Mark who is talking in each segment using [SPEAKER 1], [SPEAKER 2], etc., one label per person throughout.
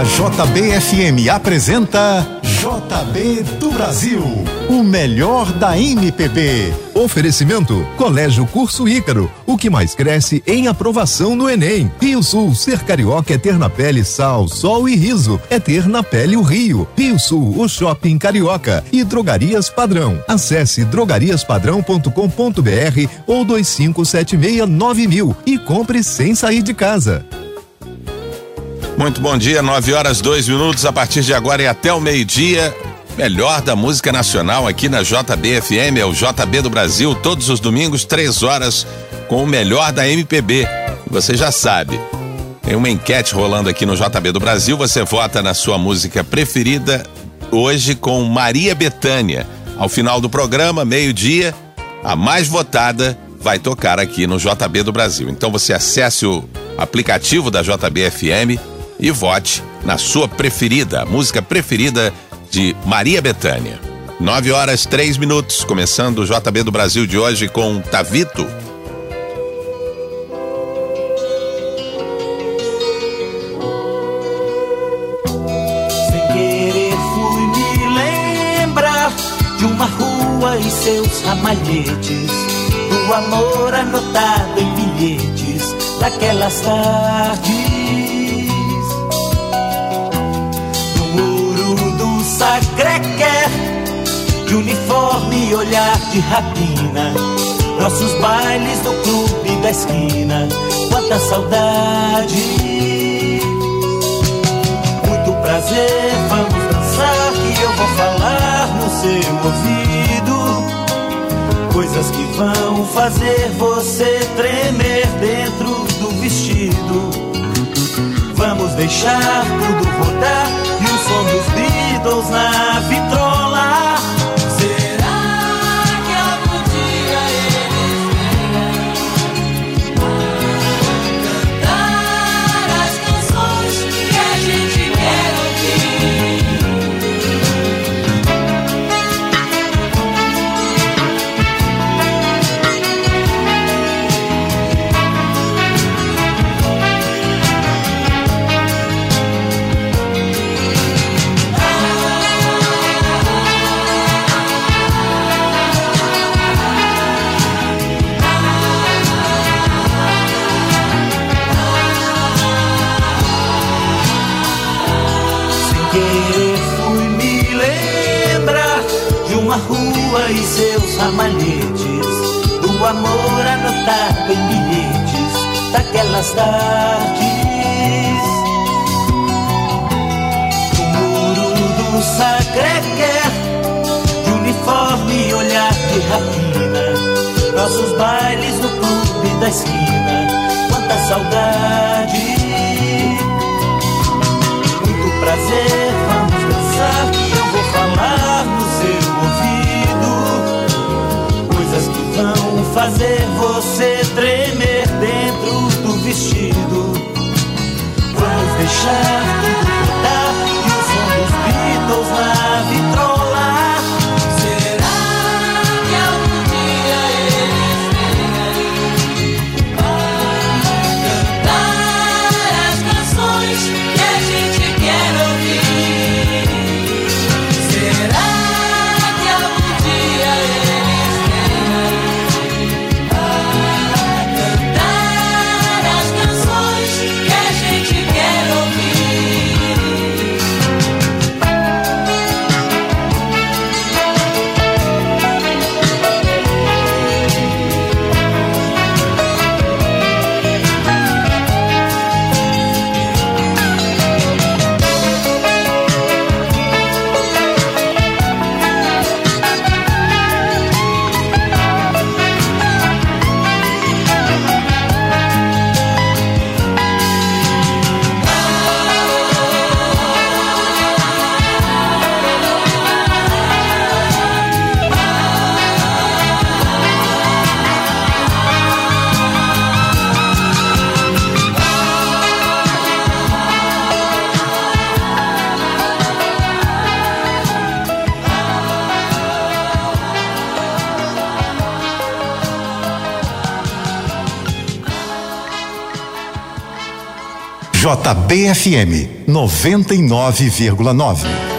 [SPEAKER 1] A JBFM apresenta JB do Brasil, o melhor da MPB.
[SPEAKER 2] Oferecimento Colégio Curso Ícaro, o que mais cresce em aprovação no Enem. Rio Sul, ser carioca é ter na pele sal, sol e riso, é ter na pele o Rio. Rio Sul, o shopping carioca e drogarias padrão. Acesse drogariaspadrão.com.br ou 2576 mil e compre sem sair de casa.
[SPEAKER 3] Muito bom dia, 9 horas 2 minutos. A partir de agora e até o meio-dia, melhor da música nacional aqui na JBFM, é o JB do Brasil, todos os domingos, 3 horas, com o melhor da MPB. Você já sabe. Tem uma enquete rolando aqui no JB do Brasil. Você vota na sua música preferida hoje com Maria Betânia. Ao final do programa, meio-dia, a mais votada vai tocar aqui no JB do Brasil. Então você acesse o aplicativo da JBFM e vote na sua preferida, música preferida de Maria Bethânia. 9 horas 3 minutos, começando o JB do Brasil de hoje com Tavito.
[SPEAKER 4] Sem querer fui me lembrar de uma rua e seus ramalhetes, do amor anotado em bilhetes daquelas tardes. Sacré-Cœur, de uniforme e olhar de rapina, nossos bailes do clube da esquina, quanta saudade. Muito prazer, vamos dançar que eu vou falar no seu ouvido. Coisas que vão fazer você tremer dentro do vestido. Vamos deixar tudo rodar e o som dos Beatles na vitrola. Rua e seus ramalhetes, do amor anotado em bilhetes daquelas tardes. Do muro do Sacré-Cœur, de uniforme e olhar de rapina, nossos bailes no clube da esquina, quanta saudade. Muito prazer, vamos fazer você tremer dentro do vestido.
[SPEAKER 1] JBFM 99,9.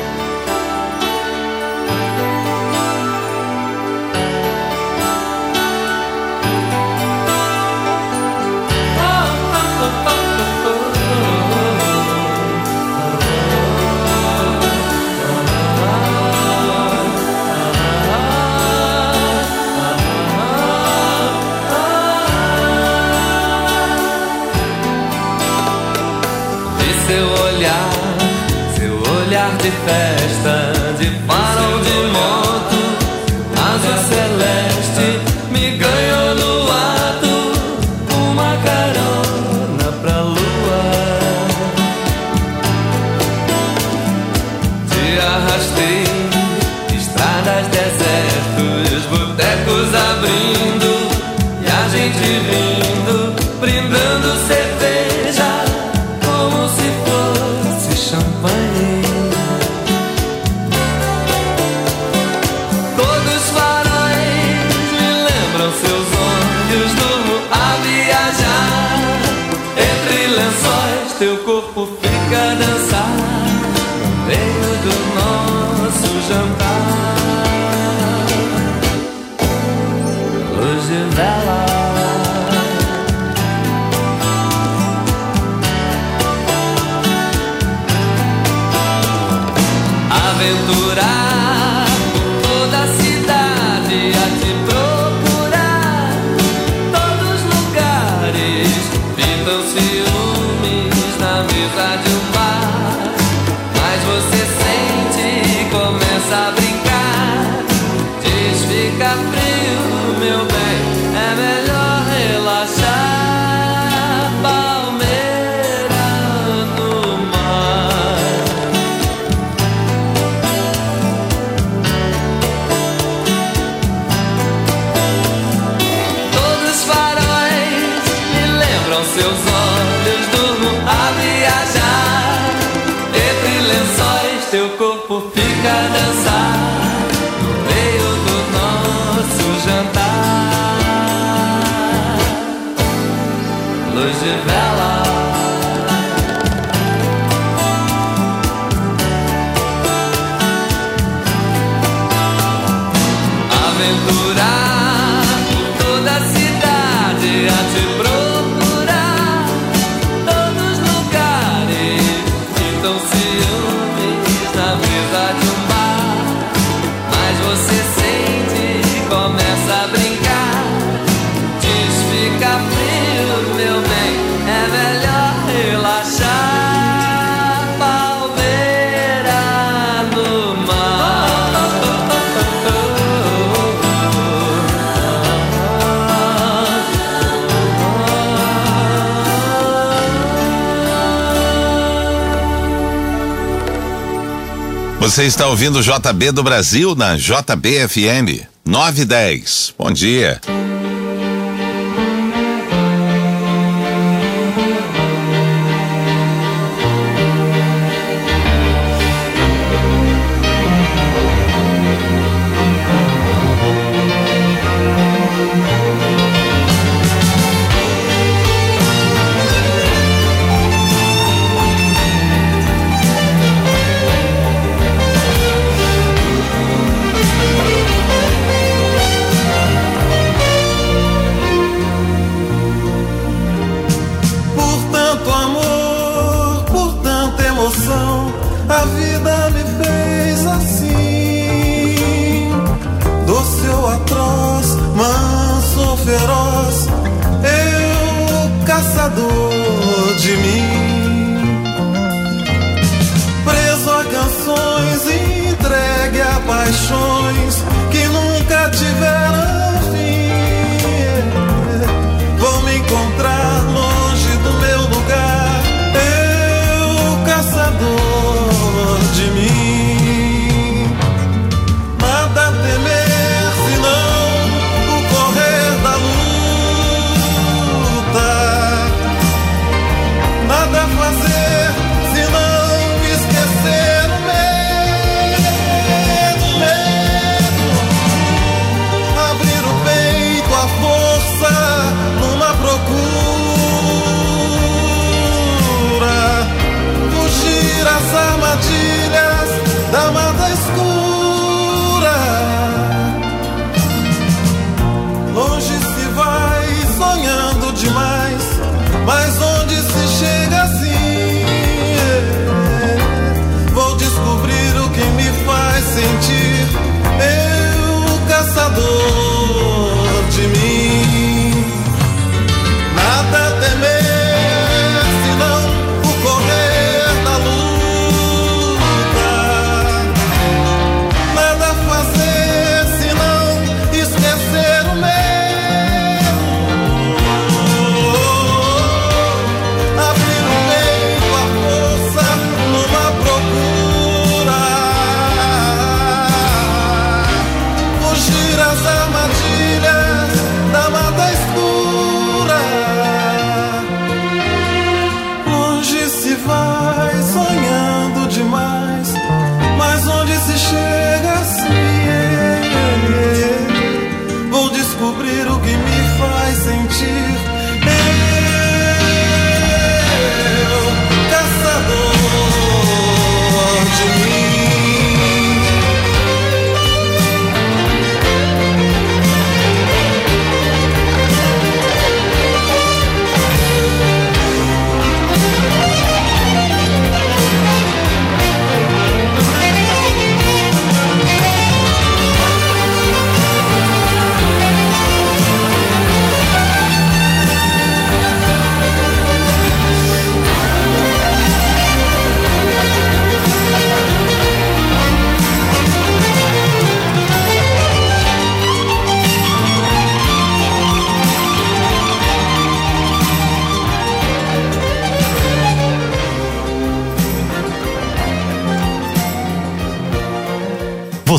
[SPEAKER 3] Você
[SPEAKER 5] está ouvindo JB do Brasil na JBFM 910. Bom dia.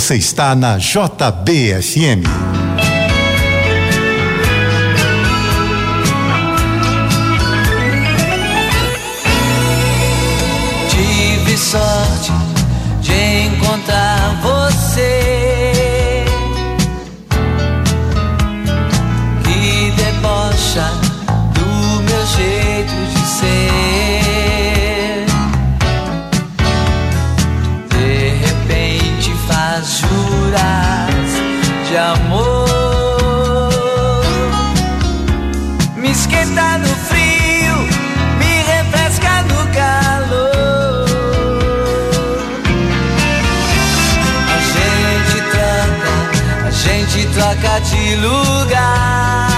[SPEAKER 6] Você está na JBFM.
[SPEAKER 7] nesse lugar.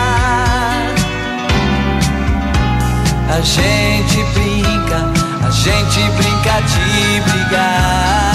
[SPEAKER 7] A gente brinca, a gente brinca de brigar.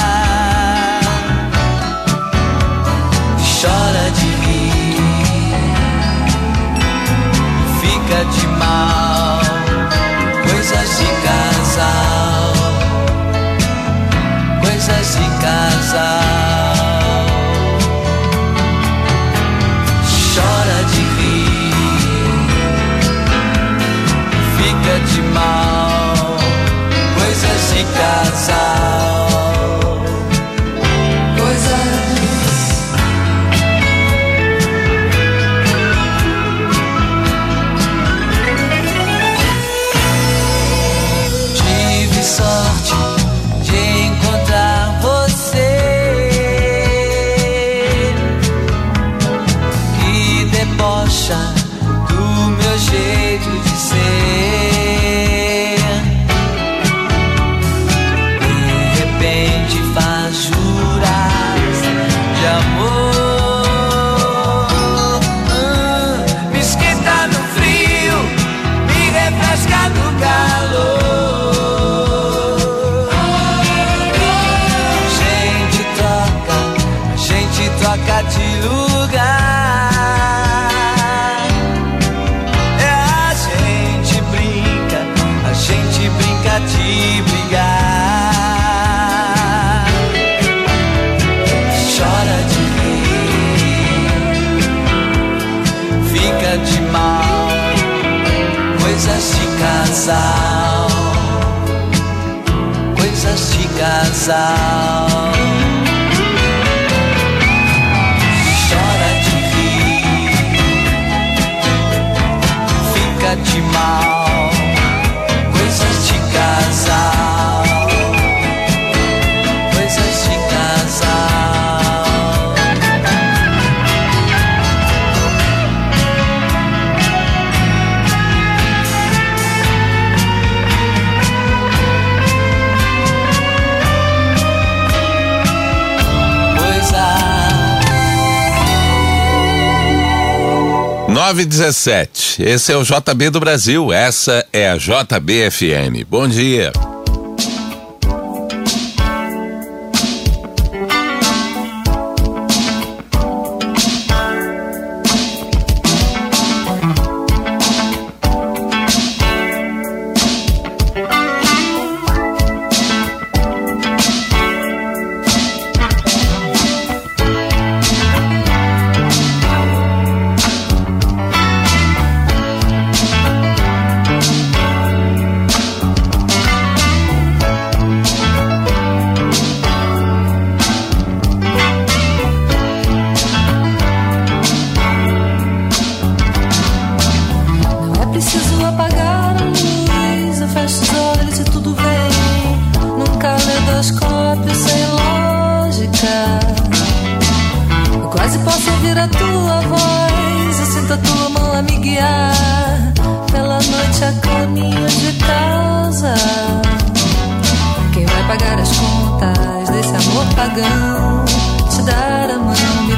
[SPEAKER 3] 917. Esse é o JB do Brasil. Essa é a JBFM. Bom dia.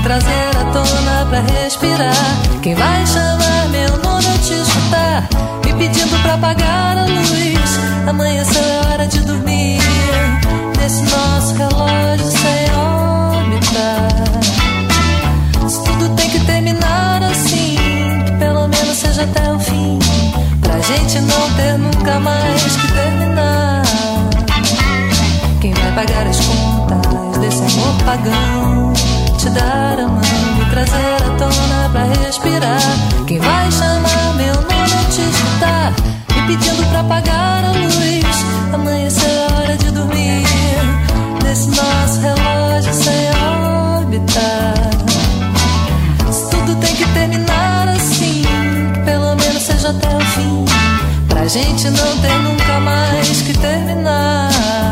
[SPEAKER 8] trazer a tona pra respirar. Quem vai chamar meu nome ao te escutar? Me pedindo pra apagar a luz. Amanhã é hora de dormir. Nesse nosso relógio sem órbita. Se tudo tem que terminar assim, que pelo menos seja até o fim. Pra gente não ter nunca mais que terminar. Quem vai pagar as contas desse amor pagão? Te dar a mão, me trazer à tona pra respirar. Quem vai chamar meu nome te escutar, me pedindo pra apagar a luz. Amanhecer é hora de dormir, nesse nosso relógio sem órbita. Tudo tem que terminar assim, pelo menos seja até o fim. Pra gente não ter nunca mais que terminar.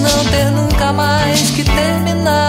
[SPEAKER 8] Não ter nunca mais que terminar.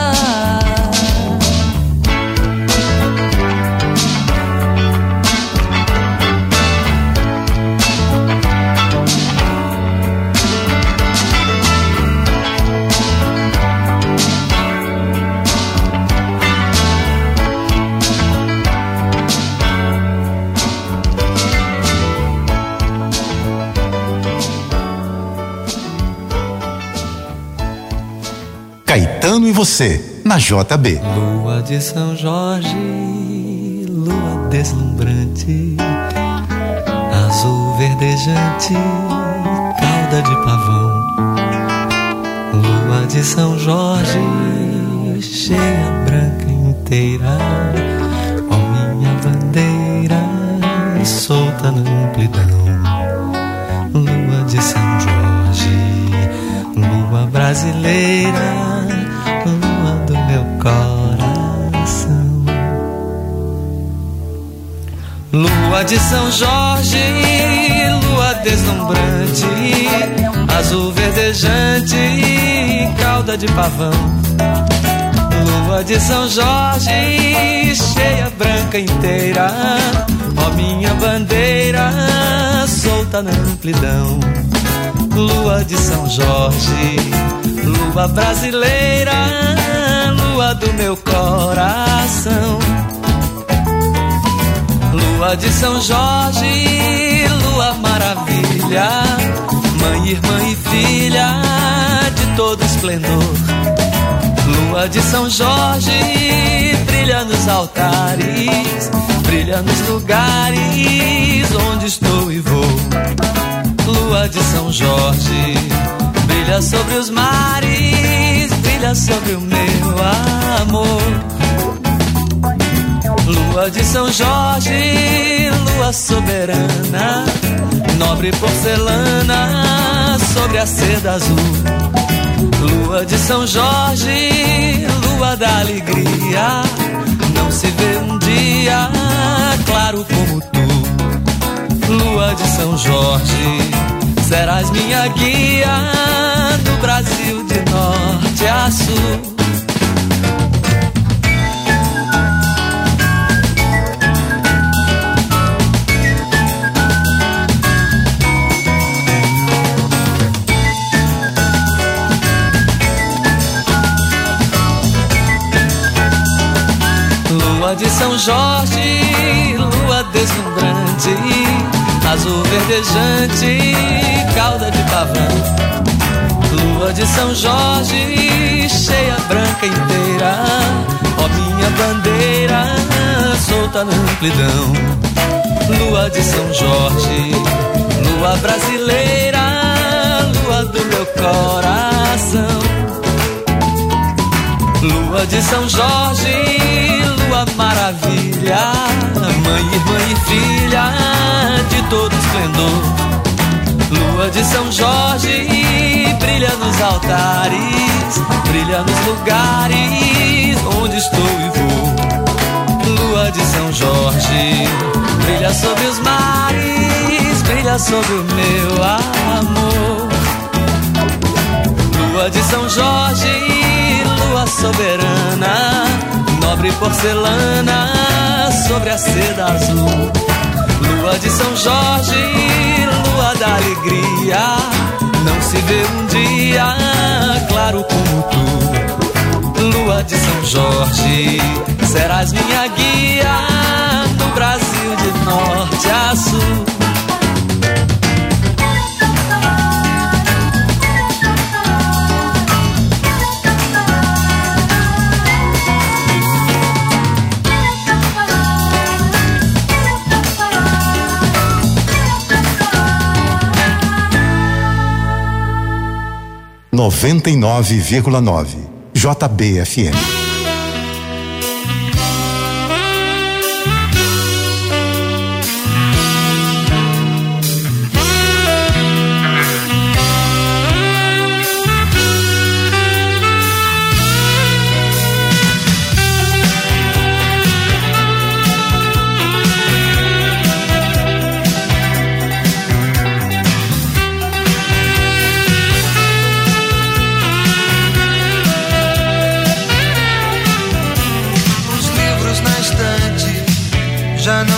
[SPEAKER 1] Você, na JB.
[SPEAKER 9] Lua de São Jorge, lua deslumbrante, azul verdejante, cauda de pavão. Lua de São Jorge, cheia, branca inteira, ó minha bandeira, solta na amplidão. Lua de São Jorge, lua brasileira, De São Jorge, lua deslumbrante, azul verdejante, cauda de pavão. Lua de São Jorge, cheia, branca inteira, ó minha bandeira, solta na amplidão. Lua de São Jorge, lua brasileira, lua do meu coração. Lua de São Jorge, lua maravilha, mãe, irmã e filha de todo esplendor. Lua de São Jorge, brilha nos altares, brilha nos lugares onde estou e vou. Lua de São Jorge, brilha sobre os mares, brilha sobre o meu amor. Lua de São Jorge, lua soberana, nobre porcelana sobre a seda azul. Lua de São Jorge, lua da alegria, não se vê um dia claro como tu. Lua de São Jorge, serás minha guia no Brasil de norte a sul. São Jorge, lua deslumbrante, azul verdejante, cauda de pavão. Lua de São Jorge, cheia, branca inteira, ó minha bandeira, solta na amplidão. Lua de São Jorge, lua brasileira, lua do meu coração. Lua de São Jorge, lua maravilha, mãe, irmã e filha de todo esplendor. Lua de São Jorge, brilha nos altares, brilha nos lugares onde estou e vou. Lua de São Jorge brilha sobre os mares, brilha sobre o meu amor. Lua de São Jorge, lua soberana, nobre porcelana sobre a seda azul. Lua de São Jorge, lua da alegria, não se vê um dia claro como tu. Lua de São Jorge, serás minha guia no Brasil de norte a sul.
[SPEAKER 1] Noventa e nove vírgula nove JBFM.
[SPEAKER 10] Já não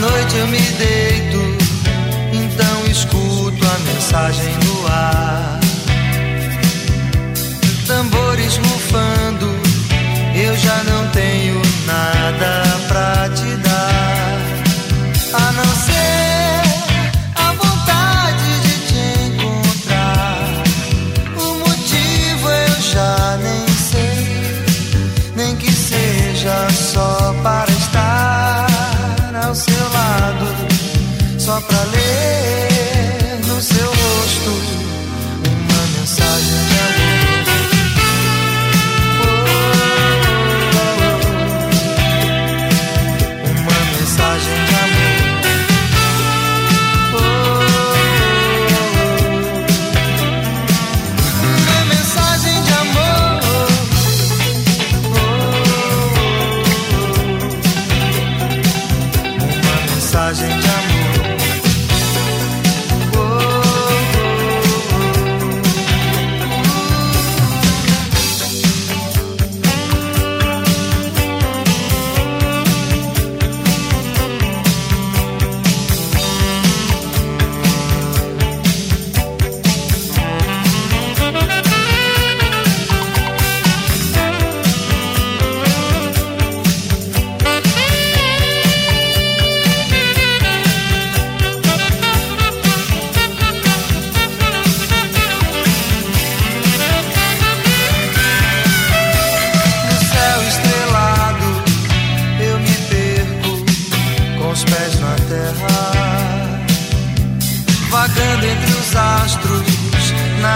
[SPEAKER 10] noite eu me deito, então escuto a mensagem no ar. Tambores rufando, eu já não tenho nada pra te dar. A não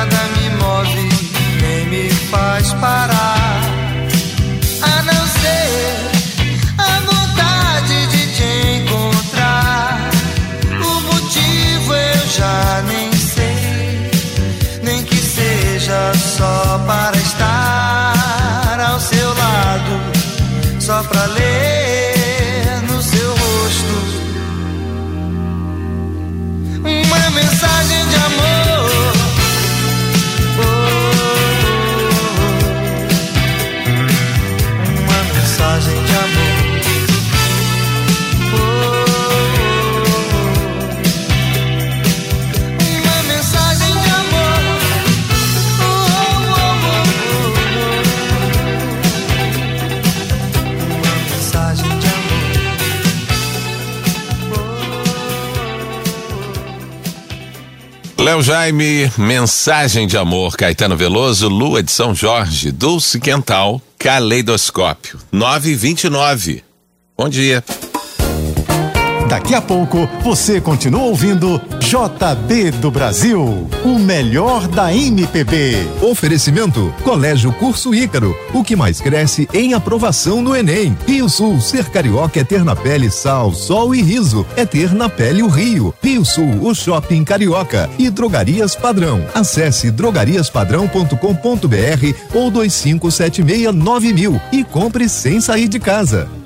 [SPEAKER 10] nada me move, nem me faz parar.
[SPEAKER 3] Léo Jaime, mensagem de amor, Caetano Veloso, Lua de São Jorge, Dulce Quental, Caleidoscópio, 929. Bom dia.
[SPEAKER 6] Daqui a pouco você continua ouvindo JB do Brasil, o melhor da MPB.
[SPEAKER 2] Oferecimento Colégio Curso Ícaro, o que mais cresce em aprovação no Enem. Rio Sul, ser carioca é ter na pele sal, sol e riso, é ter na pele o Rio. Rio Sul, o shopping carioca e Drogarias Padrão. Acesse drogariaspadrão.com.br ou 25769000 e compre sem sair de casa.